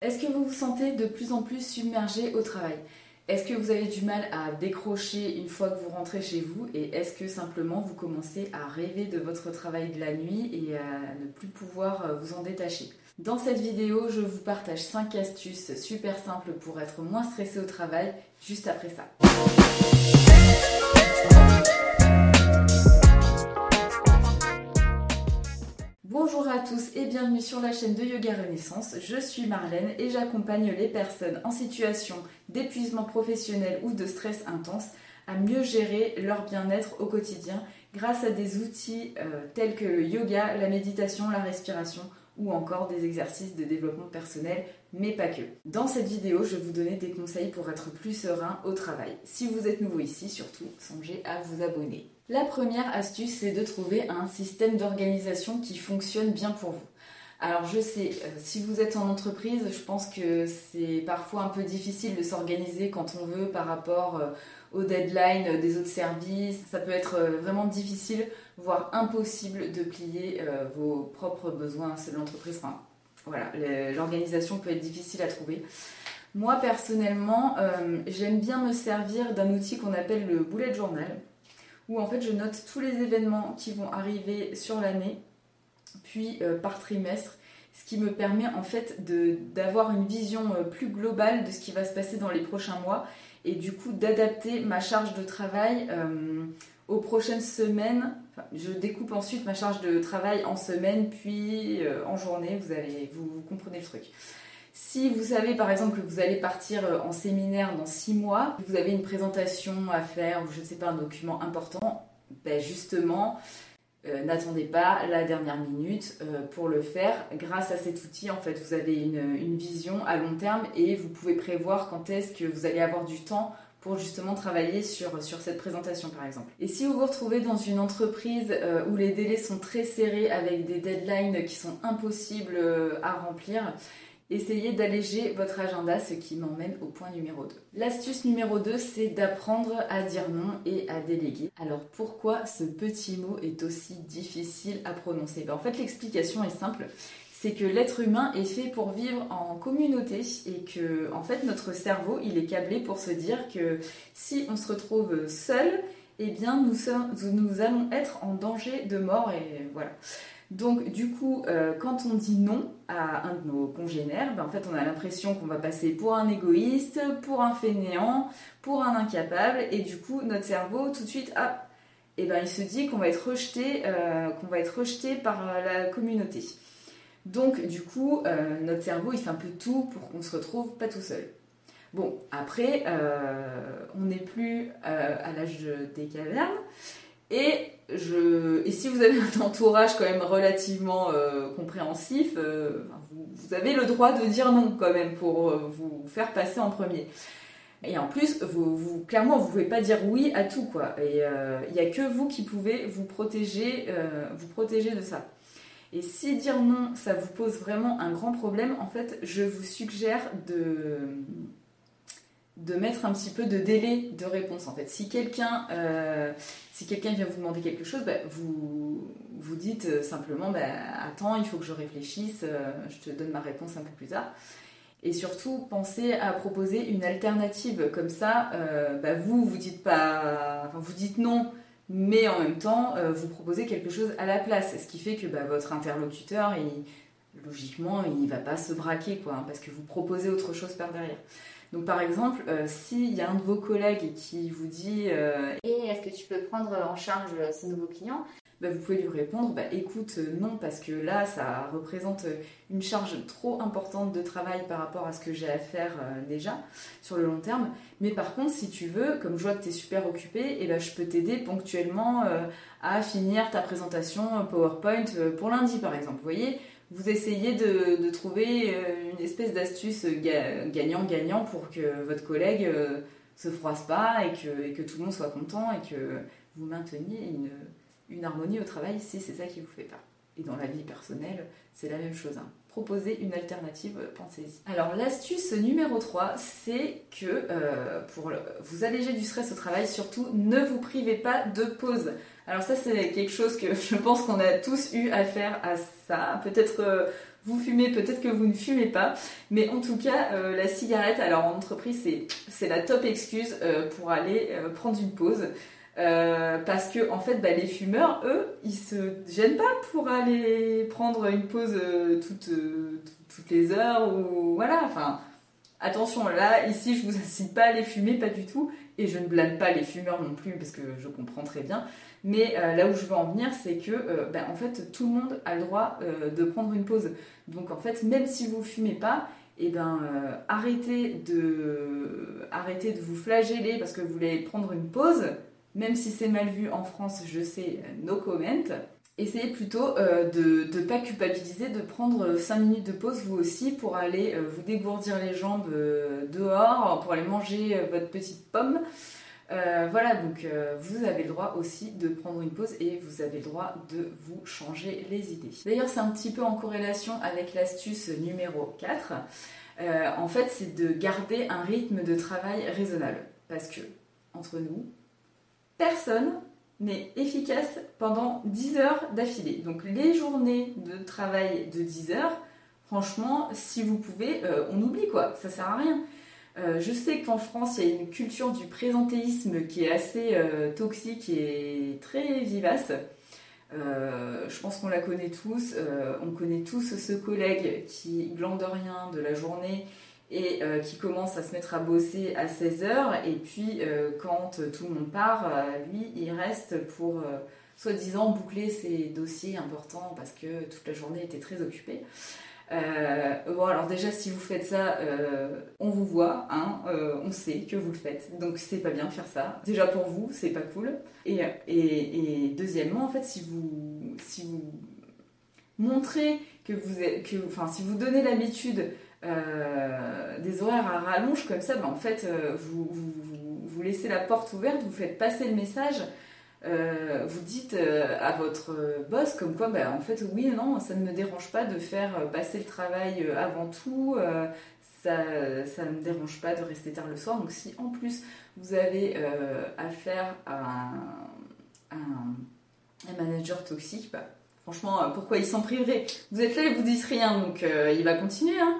Est-ce que vous vous sentez de plus en plus submergé au travail? Est-ce que vous avez du mal à décrocher une fois que vous rentrez chez vous? Et est-ce que simplement vous commencez à rêver de votre travail de la nuit et à ne plus pouvoir euh, vous en détacher? Dans cette vidéo, je vous partage 5 astuces super simples pour être moins stressé au travail juste après ça. Et bienvenue sur la chaîne de Yoga Renaissance. Je suis Marlène et j'accompagne les personnes en situation d'épuisement professionnel ou de stress intense à mieux gérer leur bien-être au quotidien grâce à des outils euh, tels que le yoga, la méditation, la respiration ou encore des exercices de développement personnel, mais pas que. Dans cette vidéo, je vais vous donner des conseils pour être plus serein au travail. Si vous êtes nouveau ici, surtout, songez à vous abonner. La première astuce, c'est de trouver un système d'organisation qui fonctionne bien pour vous. Alors je sais, euh, si vous êtes en entreprise, je pense que c'est parfois un peu difficile de s'organiser quand on veut par rapport euh, aux deadlines des autres services. Ça peut être euh, vraiment difficile, voire impossible de plier vos propres besoins selon l'entreprise. Enfin, voilà, l'organisation peut être difficile à trouver. Moi personnellement, j'aime bien me servir d'un outil qu'on appelle le bullet journal où en fait je note tous les événements qui vont arriver sur l'année, puis euh, par trimestre, ce qui me permet en fait d'avoir une vision euh, plus globale de ce qui va se passer dans les prochains mois et du coup d'adapter ma charge de travail euh, aux prochaines semaines. je découpe ensuite ma charge de travail en semaine puis en journée, vous, vous comprenez le truc. Si vous savez par exemple que vous allez partir euh, en séminaire dans six mois, vous avez une présentation à faire ou je ne sais pas un document important, ben justement, euh, n'attendez pas la dernière minute euh, pour le faire. Grâce à cet outil, en fait, vous avez une, vision à long terme et vous pouvez prévoir quand est-ce que vous allez avoir du temps pour justement travailler sur, sur cette présentation par exemple. Et si vous vous retrouvez dans une entreprise où les délais sont très serrés avec des deadlines qui sont impossibles à remplir, Essayez d'alléger votre agenda, ce qui m'emmène au point numéro 2. L'astuce numéro 2, c'est d'apprendre à dire non et à déléguer. Alors pourquoi ce petit mot est aussi difficile à prononcer? Ben, En fait, l'explication est simple. C'est que l'être humain est fait pour vivre en communauté et que, en fait, notre cerveau, il est câblé pour se dire que si on se retrouve seul, eh bien, nous, sommes, nous allons être en danger de mort et voilà. Donc du coup, euh, quand on dit non à un de nos congénères, ben, en fait on a l'impression qu'on va passer pour un égoïste, pour un fainéant, pour un incapable, et du coup notre cerveau tout de suite, et eh ben, il se dit qu'on va être rejeté, euh, qu'on va être rejeté par la communauté. Donc du coup, euh, notre cerveau il fait un peu tout pour qu'on se retrouve pas tout seul. Bon, après, on n'est plus à l'âge des cavernes. Et, je, et si vous avez un entourage quand même relativement euh, compréhensif, euh, vous, avez le droit de dire non quand même pour euh, vous faire passer en premier. Et en plus, vous, vous clairement, vous pouvez pas dire oui à tout quoi. Et il n'y a que vous qui pouvez vous protéger, vous protéger de ça. Et si dire non, ça vous pose vraiment un grand problème, en fait, je vous suggère de de mettre un petit peu de délai de réponse en fait. Si quelqu'un euh, vient vous demander quelque chose, bah, vous dites euh, simplement bah, attends, il faut que je réfléchisse, euh, je te donne ma réponse un peu plus tard. Et surtout, pensez à proposer une alternative. Comme ça, bah, vous vous dites pas, enfin, vous dites non, mais en même temps, vous proposez quelque chose à la place. Ce qui fait que votre interlocuteur, logiquement, il ne va pas se braquer, quoi, hein, parce que vous proposez autre chose par derrière. Donc par exemple, euh, s'il y a un de vos collègues qui vous dit euh, Et est-ce que tu peux prendre en charge ce nouveau client? bah, vous pouvez lui répondre bah, écoute euh, non parce que là ça représente une charge trop importante de travail par rapport à ce que j'ai à faire déjà sur le long terme. Mais par contre si tu veux comme je vois que tu es super occupé et eh ben, je peux t'aider ponctuellement à finir ta présentation PowerPoint pour lundi par exemple vous voyez? Vous essayez de, trouver euh, une espèce d'astuce gagnant-gagnant pour que votre collègue euh, se froisse pas et que, tout le monde soit content et que vous mainteniez une, harmonie au travail si c'est ça qui vous fait peur. Et dans la vie personnelle, c'est la même chose. Hein. Proposer une alternative, pensez-y. Alors l'astuce numéro 3, c'est que euh, pour vous alléger du stress au travail, surtout ne vous privez pas de pause. Alors ça c'est quelque chose que je pense qu'on a tous eu à faire à ça. Peut-être euh, vous fumez, peut-être que vous ne fumez pas. Mais en tout cas, la cigarette, alors en entreprise, c'est la top excuse pour aller prendre une pause. parce que en fait, bah, les fumeurs, eux, ils se gênent pas pour aller prendre une pause toutes, toutes les heures ou voilà. Enfin, Attention, là, ici, je vous incite pas à les fumer, pas du tout, et je ne blâme pas les fumeurs non plus, parce que je comprends très bien. Mais euh, là où je veux en venir, c'est que, euh, ben, en fait, tout le monde a le droit euh, de prendre une pause. Donc, en fait, même si vous fumez pas, eh ben, arrêtez, de, arrêtez de vous flageller parce que vous voulez prendre une pause, même si c'est mal vu en France, je sais, no comment essayez plutôt euh, de ne pas culpabiliser, de prendre 5 minutes de pause vous aussi pour aller euh, vous dégourdir les jambes euh, dehors, pour aller manger votre petite pomme. voilà, donc vous avez le droit aussi de prendre une pause et vous avez le droit de vous changer les idées. D'ailleurs, c'est un petit peu en corrélation avec l'astuce numéro 4. en fait, c'est de garder un rythme de travail raisonnable. Parce que, entre nous, personne n'est efficace pendant 10 heures d'affilée. Donc les journées de travail de 10 heures, franchement, si vous pouvez, euh, on oublie quoi, ça sert à rien. Euh, je sais qu'en France, il y a une culture du présentéisme qui est assez euh, toxique et très vivace. je pense qu'on la connaît tous. on connaît tous ce collègue qui glande rien de la journée et euh, qui commence à se mettre à bosser à 16h et puis euh, quand tout le monde part, euh, lui il reste pour soi-disant boucler ses dossiers importants parce que toute la journée était très occupée. bon alors déjà si vous faites ça, on vous voit, hein, on sait que vous le faites, donc c'est pas bien de faire ça. Déjà pour vous, c'est pas cool. Et, et, et, deuxièmement, en fait, si vous, si vous montrez que vous êtes, que, enfin, si vous donnez l'habitude euh, des horaires à rallonge comme ça, ben, en fait, euh, vous, vous, laissez la porte ouverte, vous faites passer le message, euh, vous dites à votre boss comme quoi, ben, en fait, oui, non, ça ne me dérange pas de faire passer le travail avant tout, ça, ça ne me dérange pas de rester tard le soir. Donc, si en plus vous avez affaire à un, manager toxique, bah, Franchement, pourquoi il s'en priverait Vous êtes là et vous dites rien, donc il va continuer. Hein.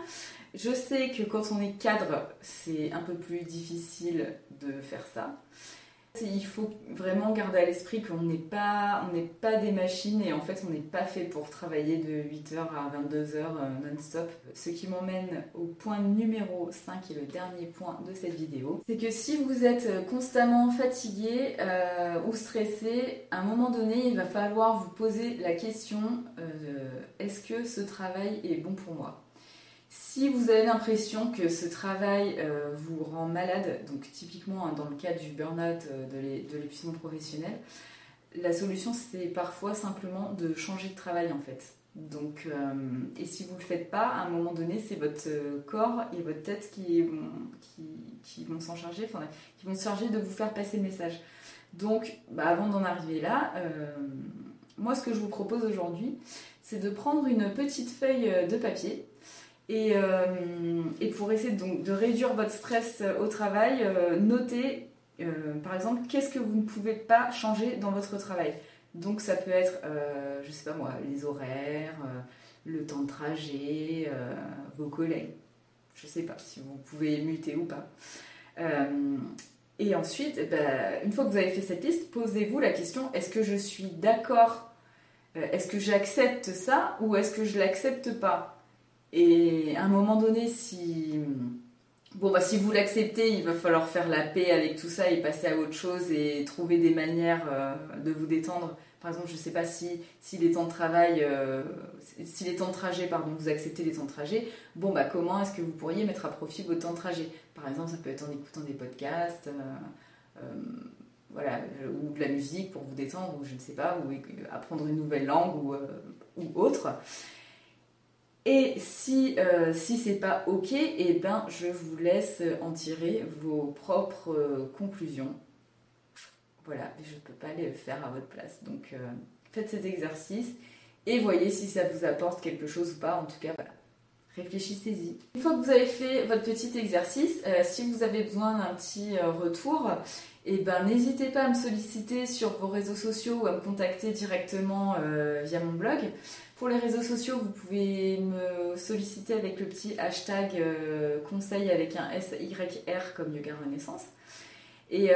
Je sais que quand on est cadre, c'est un peu plus difficile de faire ça. Il faut vraiment garder à l'esprit qu'on n'est pas, pas des machines et en fait on n'est pas fait pour travailler de 8h à 22h euh, non-stop. Ce qui m'emmène au point numéro 5 et le dernier point de cette vidéo. C'est que si vous êtes constamment fatigué euh, ou stressé, à un moment donné il va falloir vous poser la question euh, est-ce que ce travail est bon pour moi? Si vous avez l'impression que ce travail euh, vous rend malade, donc typiquement hein, dans le cas du burn-out, euh, de l'épuisement professionnel, la solution c'est parfois simplement de changer de travail en fait. Donc, euh, et si vous ne le faites pas, à un moment donné, c'est votre corps et votre tête qui vont, s'en charger, qui vont se charger de vous faire passer le message. Donc, bah, avant d'en arriver là, moi ce que je vous propose aujourd'hui, c'est de prendre une petite feuille de papier euh, et, pour essayer donc de réduire votre stress euh, au travail, euh, notez par exemple qu'est-ce que vous ne pouvez pas changer dans votre travail. Donc ça peut être, je sais pas moi, les horaires, le temps de trajet, vos collègues. Je sais pas si vous pouvez muter ou pas. et ensuite, ben, une fois que vous avez fait cette liste, posez-vous la question est-ce que je suis d'accord Est-ce que j'accepte ça ou est-ce que je l'accepte pas? Et à un moment donné, si, bon, bah, si vous l'acceptez, il va falloir faire la paix avec tout ça et passer à autre chose et trouver des manières euh, de vous détendre. Par exemple, je ne sais pas si, si les temps de travail, euh, si les temps de trajet, pardon, vous acceptez les temps de trajet, bon, bah, comment est-ce que vous pourriez mettre à profit vos temps de trajet? Par exemple, ça peut être en écoutant des podcasts, euh, voilà, ou de la musique pour vous détendre, ou je ne sais pas, ou apprendre une nouvelle langue ou autre. Et si, euh, si c'est pas ok, eh ben, je vous laisse en tirer vos propres euh, conclusions. Voilà, je ne peux pas les faire à votre place. Donc euh, faites cet exercice et voyez si ça vous apporte quelque chose ou pas. En tout cas, voilà. Réfléchissez-y. Une fois que vous avez fait votre petit exercice, euh, si vous avez besoin d'un petit euh, retour, eh ben, n'hésitez pas à me solliciter sur vos réseaux sociaux ou à me contacter directement euh, via mon blog. Pour les réseaux sociaux, vous pouvez me solliciter avec le petit hashtag conseil avec un SYR comme Yoga Renaissance. Et,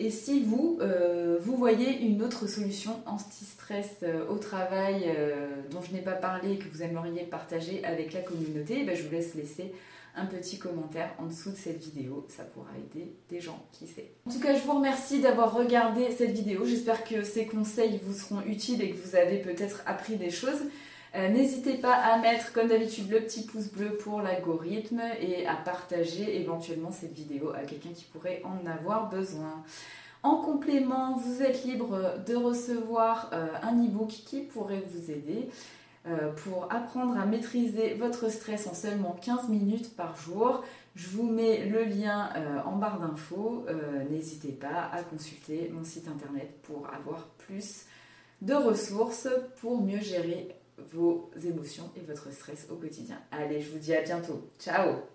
et si vous, euh, vous voyez une autre solution anti-stress euh, au travail euh, dont je n'ai pas parlé et que vous aimeriez partager avec la communauté, eh ben, je vous laisse laisser un petit commentaire en dessous de cette vidéo. Ça pourra aider des gens, qui sait. En tout cas, je vous remercie d'avoir regardé cette vidéo. J'espère que ces conseils vous seront utiles et que vous avez peut-être appris des choses. Euh, n'hésitez pas à mettre, comme d'habitude, le petit pouce bleu pour l'algorithme et à partager éventuellement cette vidéo à quelqu'un qui pourrait en avoir besoin. En complément, vous êtes libre de recevoir euh, un e-book qui pourrait vous aider euh, pour apprendre à maîtriser votre stress en seulement 15 minutes par jour. Je vous mets le lien en barre d'infos. N'hésitez pas à consulter mon site internet pour avoir plus de ressources pour mieux gérer vos émotions et votre stress au quotidien. Allez, je vous dis à bientôt. Ciao